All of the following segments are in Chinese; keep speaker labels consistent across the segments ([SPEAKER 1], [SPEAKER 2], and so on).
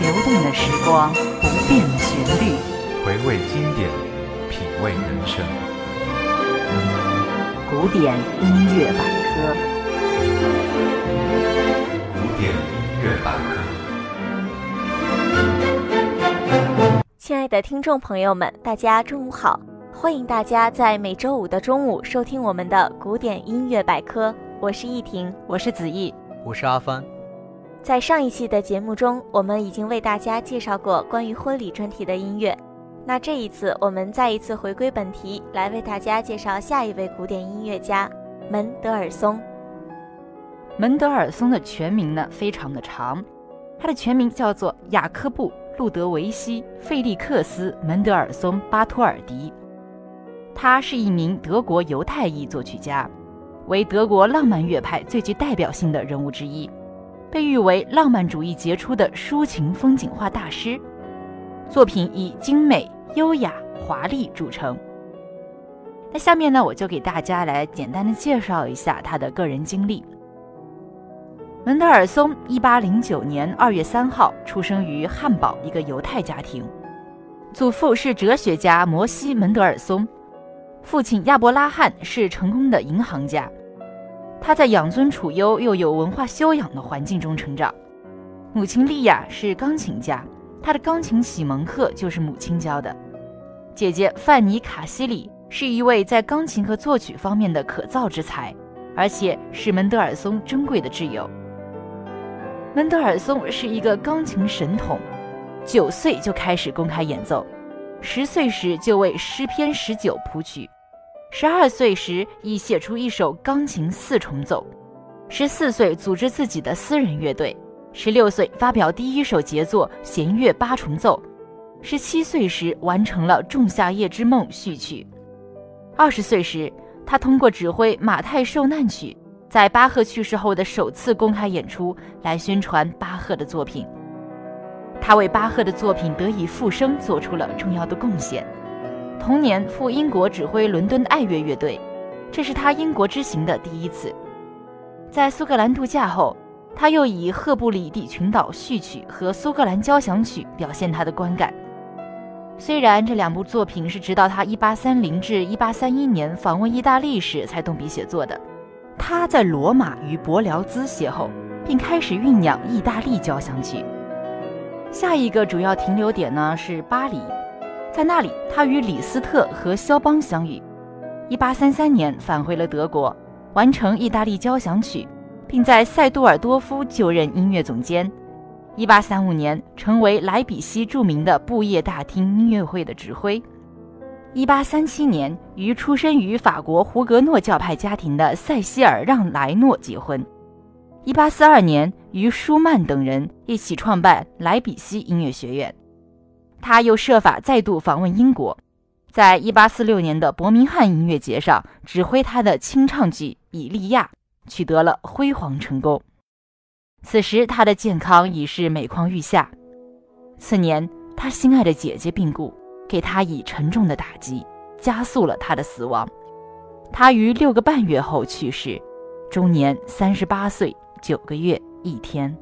[SPEAKER 1] 流动的时光，不变的旋律，
[SPEAKER 2] 回味经典，品味人生。
[SPEAKER 1] 古典音乐百科，
[SPEAKER 2] 古典音乐百科。
[SPEAKER 3] 亲爱的听众朋友们，大家中午好！欢迎大家在每周五的中午收听我们的古典音乐百科。我是易婷，
[SPEAKER 1] 我是子毅，
[SPEAKER 4] 我是阿帆。
[SPEAKER 3] 在上一期的节目中，我们已经为大家介绍过关于婚礼专题的音乐。那这一次，我们再一次回归本题，来为大家介绍下一位古典音乐家门德尔松。
[SPEAKER 1] 门德尔松的全名呢非常的长，他的全名叫做雅科布·路德维希·费利克斯·门德尔松·巴托尔迪。他是一名德国犹太裔作曲家，为德国浪漫乐派最具代表性的人物之一，被誉为浪漫主义杰出的抒情风景画大师。作品以精美、优雅、华丽著称。那下面呢，我就给大家来简单的介绍一下他的个人经历。门德尔松1809年2月3号出生于汉堡一个犹太家庭，祖父是哲学家摩西·门德尔松。父亲亚伯拉罕是成功的银行家，他在养尊处优又有文化修养的环境中成长。母亲莉亚是钢琴家，他的钢琴启蒙课就是母亲教的。姐姐范尼卡西里是一位在钢琴和作曲方面的可造之才，而且是门德尔松珍贵的挚友。门德尔松是一个钢琴神童，九岁就开始公开演奏，十岁时就为诗篇十九谱曲。十二岁时已写出一首钢琴四重奏，十四岁组织自己的私人乐队，十六岁发表第一首杰作弦乐八重奏，十七岁时完成了《仲夏夜之梦》序曲，二十岁时他通过指挥《马太受难曲》，在巴赫去世后的首次公开演出来宣传巴赫的作品，他为巴赫的作品得以复生做出了重要的贡献。同年赴英国指挥伦敦爱乐乐队，这是他英国之行的第一次。在苏格兰度假后，他又以《赫布里底群岛序曲》和《苏格兰交响曲》表现他的观感。虽然这两部作品是直到他1830至1831年访问意大利时才动笔写作的，他在罗马与伯辽兹邂逅，并开始酝酿意大利交响曲。下一个主要停留点呢是巴黎。在那里，他与李斯特和肖邦相遇。1833年返回了德国，完成意大利交响曲，并在塞杜尔多夫就任音乐总监。1835年成为莱比锡著名的布业大厅音乐会的指挥。1837年与出身于法国胡格诺教派家庭的塞西尔让莱诺结婚。1842年与舒曼等人一起创办莱比锡音乐学院。他又设法再度访问英国，在1846年的伯明翰音乐节上指挥他的清唱剧《以利亚》，取得了辉煌成功。此时他的健康已是每况愈下。次年，他心爱的姐姐病故，给他以沉重的打击，加速了他的死亡。他于六个半月后去世，终年三十八岁九个月一天。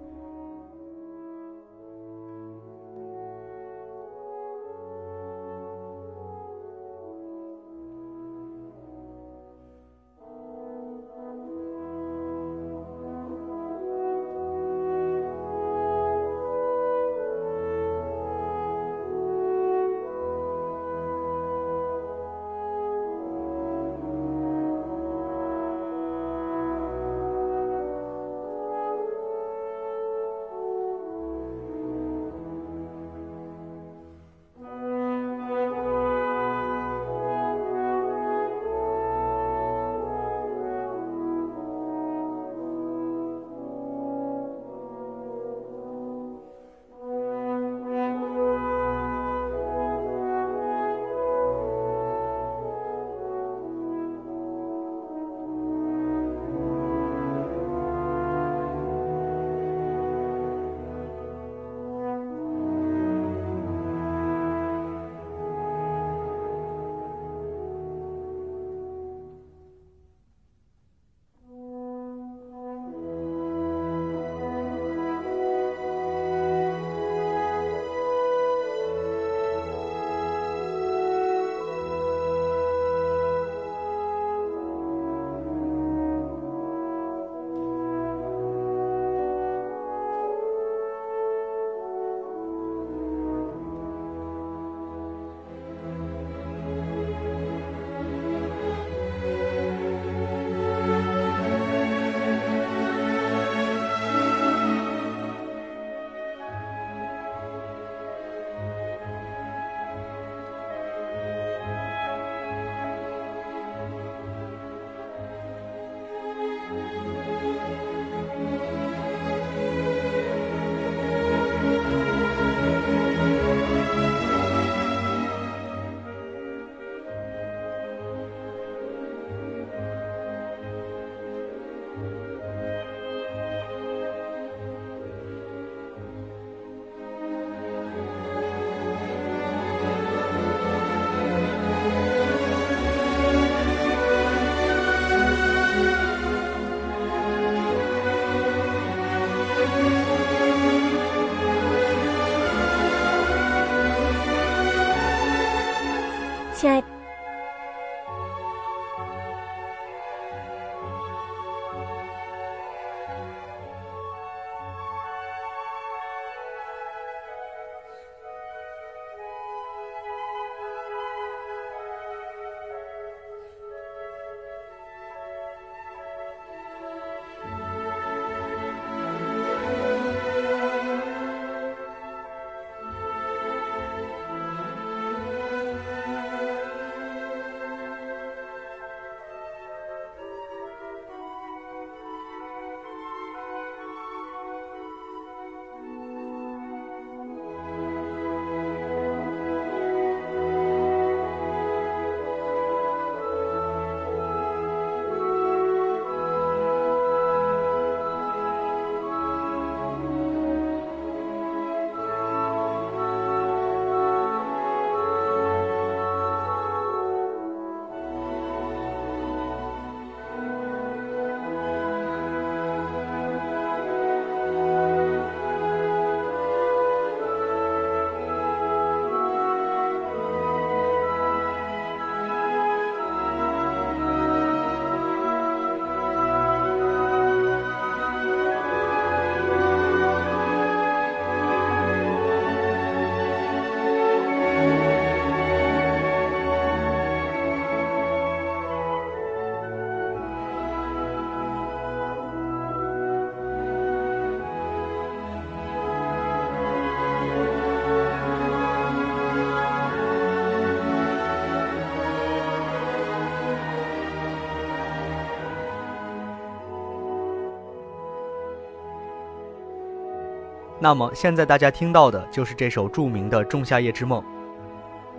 [SPEAKER 4] 那么现在大家听到的就是这首著名的《仲夏夜之梦》。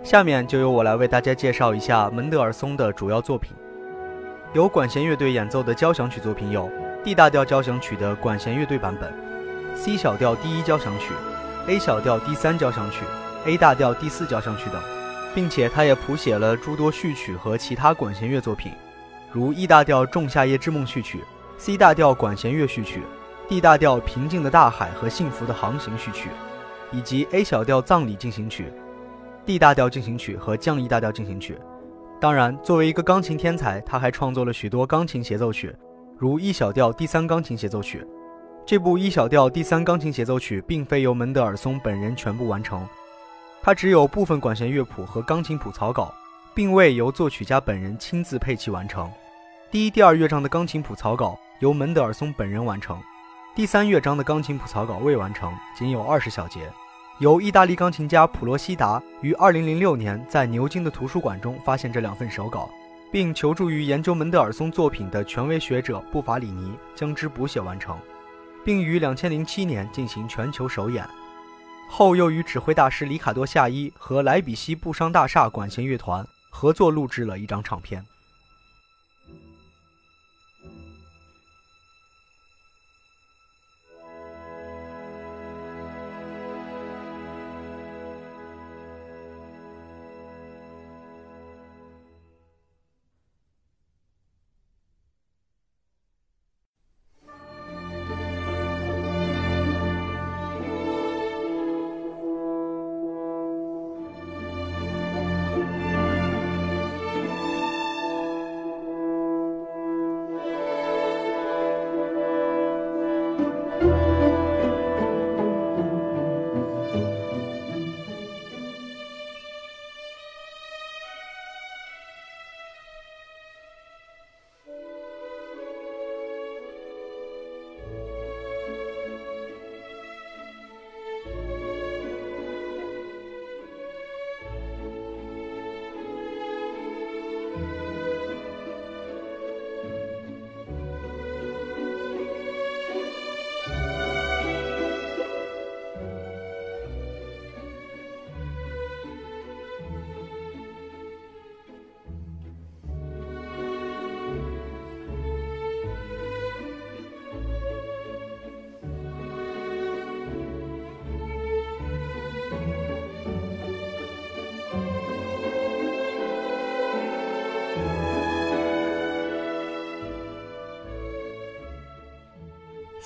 [SPEAKER 4] 下面就由我来为大家介绍一下门德尔松的主要作品。由管弦乐队演奏的交响曲作品有 D 大调交响曲的管弦乐队版本、C 小调第一交响曲、A 小调第三交响曲、A 大调第四交响曲等，并且他也谱写了诸多序曲和其他管弦乐作品，如 E 大调《仲夏夜之梦》序曲、C 大调管弦乐序曲、D 大调《平静的大海和幸福的航行》序曲，以及 A 小调葬礼进行曲。D 大调进行曲和降 E 大调进行曲。当然，作为一个钢琴天才，他还创作了许多钢琴协奏曲，如 E 小调第三钢琴协奏曲。这部 E 小调第三钢琴协奏曲并非由门德尔松本人全部完成，他只有部分管弦乐谱和钢琴谱草稿，并未由作曲家本人亲自配器完成。第一、第二乐章的钢琴谱草稿由门德尔松本人完成，第三乐章的钢琴谱草稿未完成，仅有二十小节。由意大利钢琴家普罗西达于2006年在牛津的图书馆中发现这两份手稿，并求助于研究门德尔松作品的权威学者布法里尼，将之补写完成，并于2007年进行全球首演。后又与指挥大师里卡多夏伊和莱比锡布商大厦管弦乐团合作录制了一张唱片。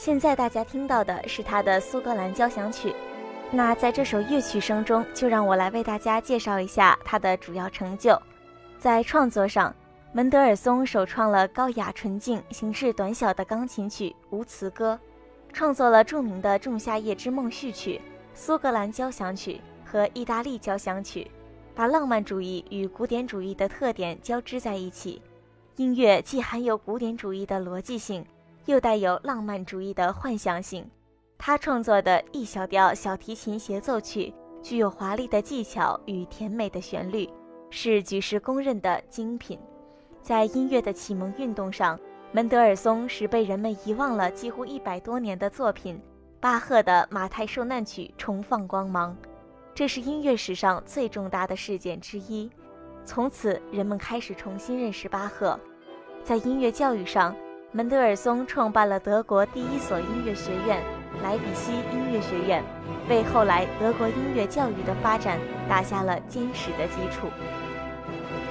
[SPEAKER 3] 现在大家听到的是他的苏格兰交响曲。那在这首乐曲声中，就让我来为大家介绍一下他的主要成就。在创作上，门德尔松首创了高雅纯净、形式短小的钢琴曲《无词歌》，创作了著名的《仲夏夜之梦》序曲、苏格兰交响曲和意大利交响曲，把浪漫主义与古典主义的特点交织在一起。音乐既含有古典主义的逻辑性。又带有浪漫主义的幻想性，他创作的 E 小调小提琴协奏曲具有华丽的技巧与甜美的旋律，是举世公认的精品。在音乐的启蒙运动上，门德尔松使被人们遗忘了几乎一百多年的作品——巴赫的《马太受难曲》重放光芒，这是音乐史上最重大的事件之一。从此，人们开始重新认识巴赫。在音乐教育上，门德尔松创办了德国第一所音乐学院——莱比锡音乐学院，为后来德国音乐教育的发展打下了坚实的基础。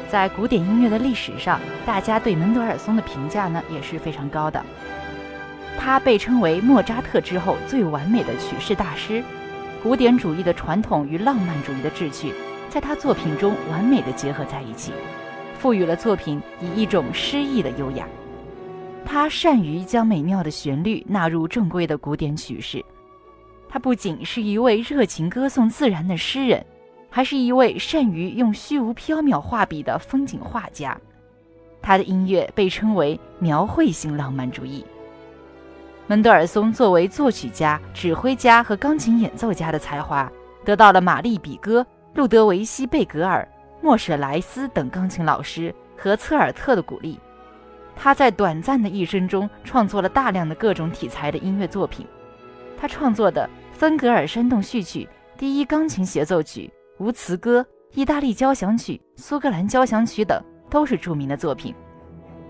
[SPEAKER 1] 在古典音乐的历史上，大家对门德尔松的评价呢也是非常高的。他被称为莫扎特之后最完美的曲式大师，古典主义的传统与浪漫主义的志趣，在他作品中完美的结合在一起，赋予了作品以一种诗意的优雅。他善于将美妙的旋律纳入正规的古典曲式。他不仅是一位热情歌颂自然的诗人，还是一位善于用虚无缥缈画笔的风景画家。他的音乐被称为描绘性浪漫主义。门德尔松作为作曲家、指挥家和钢琴演奏家的才华，得到了玛丽·比戈、路德维希·贝格尔、莫舍莱斯等钢琴老师和策尔特的鼓励。他在短暂的一生中创作了大量的各种题材的音乐作品。他创作的芬格尔煽动序曲、第一钢琴协奏曲、无词歌、意大利交响曲、苏格兰交响曲等都是著名的作品。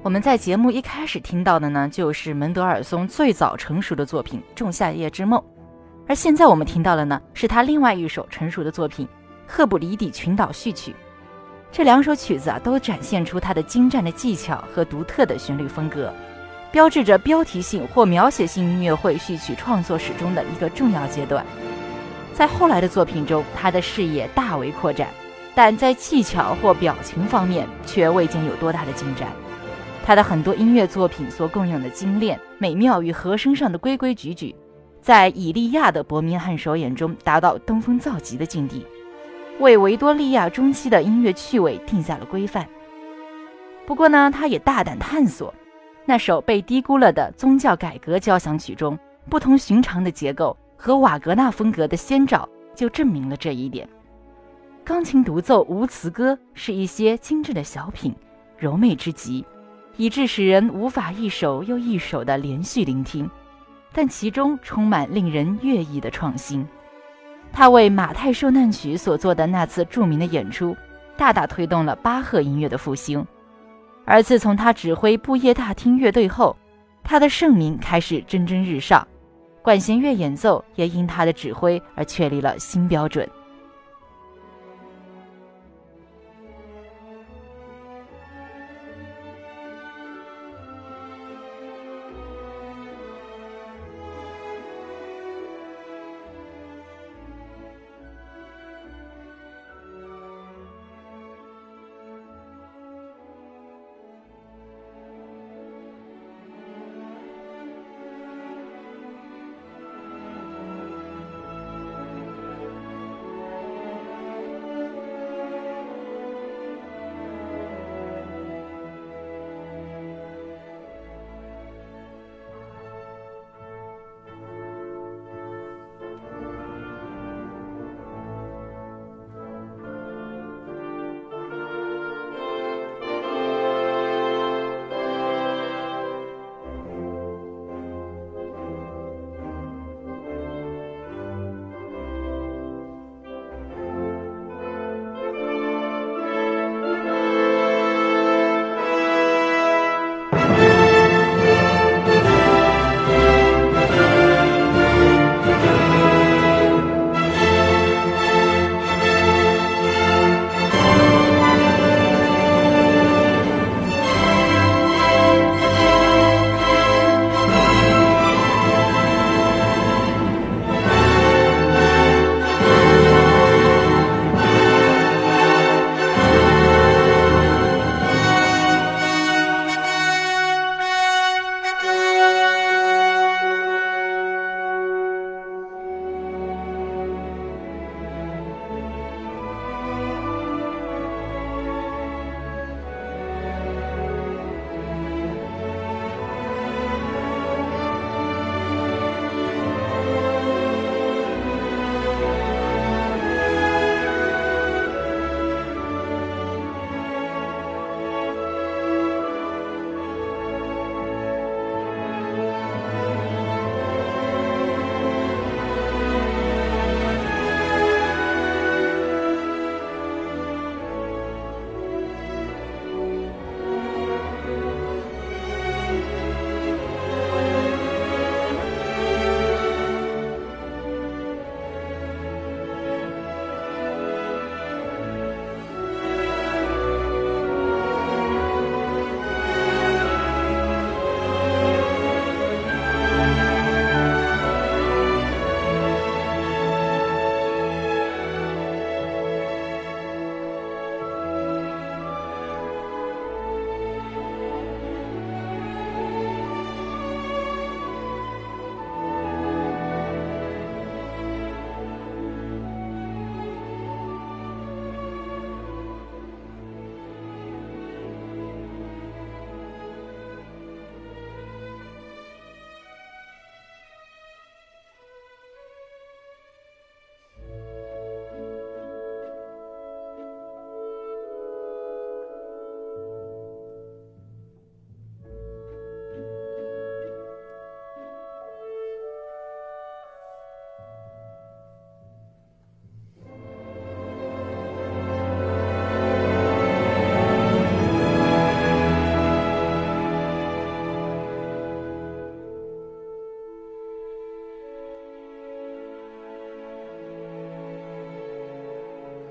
[SPEAKER 1] 我们在节目一开始听到的呢，就是门德尔松最早成熟的作品《仲夏夜之梦》，而现在我们听到的呢，是他另外一首成熟的作品《赫布里底群岛序曲》。这两首曲子啊，都展现出他的精湛的技巧和独特的旋律风格，标志着标题性或描写性音乐会序曲创作史中的一个重要阶段。在后来的作品中，他的视野大为扩展，但在技巧或表情方面却未见有多大的进展。他的很多音乐作品所共用的精炼、美妙与和声上的规规矩矩，在以利亚的伯明翰首演中达到登峰造极的境地，为维多利亚中期的音乐趣味定下了规范。不过呢，他也大胆探索，那首被低估了的宗教改革交响曲中不同寻常的结构和瓦格纳风格的先兆，就证明了这一点。钢琴独奏无词歌是一些精致的小品，柔美之极。以致使人无法一首又一首的连续聆听，但其中充满令人悦意的创新。他为马太受难曲所做的那次著名的演出，大大推动了巴赫音乐的复兴。而自从他指挥布耶大厅乐队后，他的盛名开始蒸蒸日上，管弦乐演奏也因他的指挥而确立了新标准。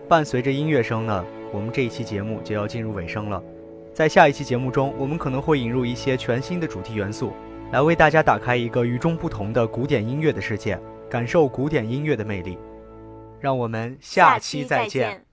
[SPEAKER 4] 伴随着音乐声呢，我们这一期节目就要进入尾声了。在下一期节目中，我们可能会引入一些全新的主题元素，来为大家打开一个与众不同的古典音乐的世界，感受古典音乐的魅力。让我们下期再见。